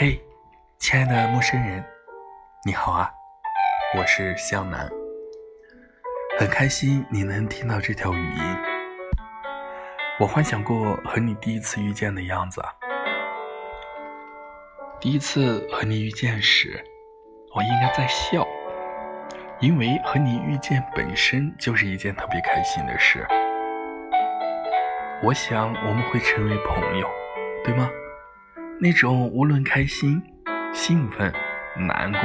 嘿，亲爱的陌生人，你好啊！我是向南，很开心你能听到这条语音。我幻想过和你第一次遇见的样子啊。第一次和你遇见时，我应该在笑，因为和你遇见本身就是一件特别开心的事。我想我们会成为朋友，对吗？那种无论开心、兴奋、难过、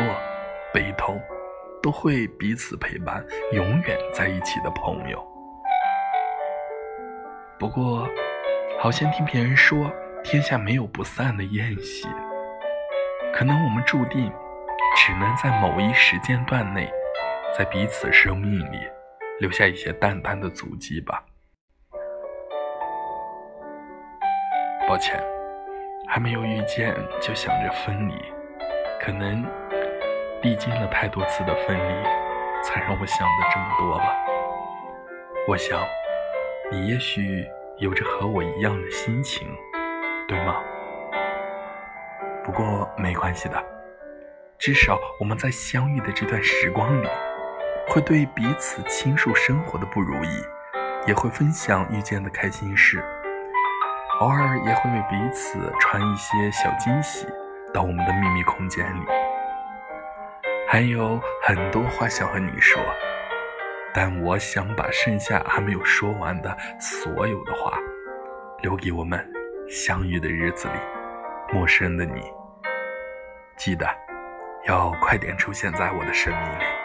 悲痛，都会彼此陪伴、永远在一起的朋友。不过，好像听别人说，天下没有不散的宴席。可能我们注定只能在某一时间段内，在彼此生命里留下一些淡淡的足迹吧。抱歉，还没有遇见就想着分离，可能历经了太多次的分离，才让我想的这么多吧。我想，你也许有着和我一样的心情，对吗？不过没关系的，至少我们在相遇的这段时光里，会对彼此倾诉生活的不如意，也会分享遇见的开心事，偶尔也会为彼此传一些小惊喜到我们的秘密空间里。还有很多话想和你说，但我想把剩下还没有说完的所有的话，留给我们相遇的日子里。陌生的你，记得要快点出现在我的生命里。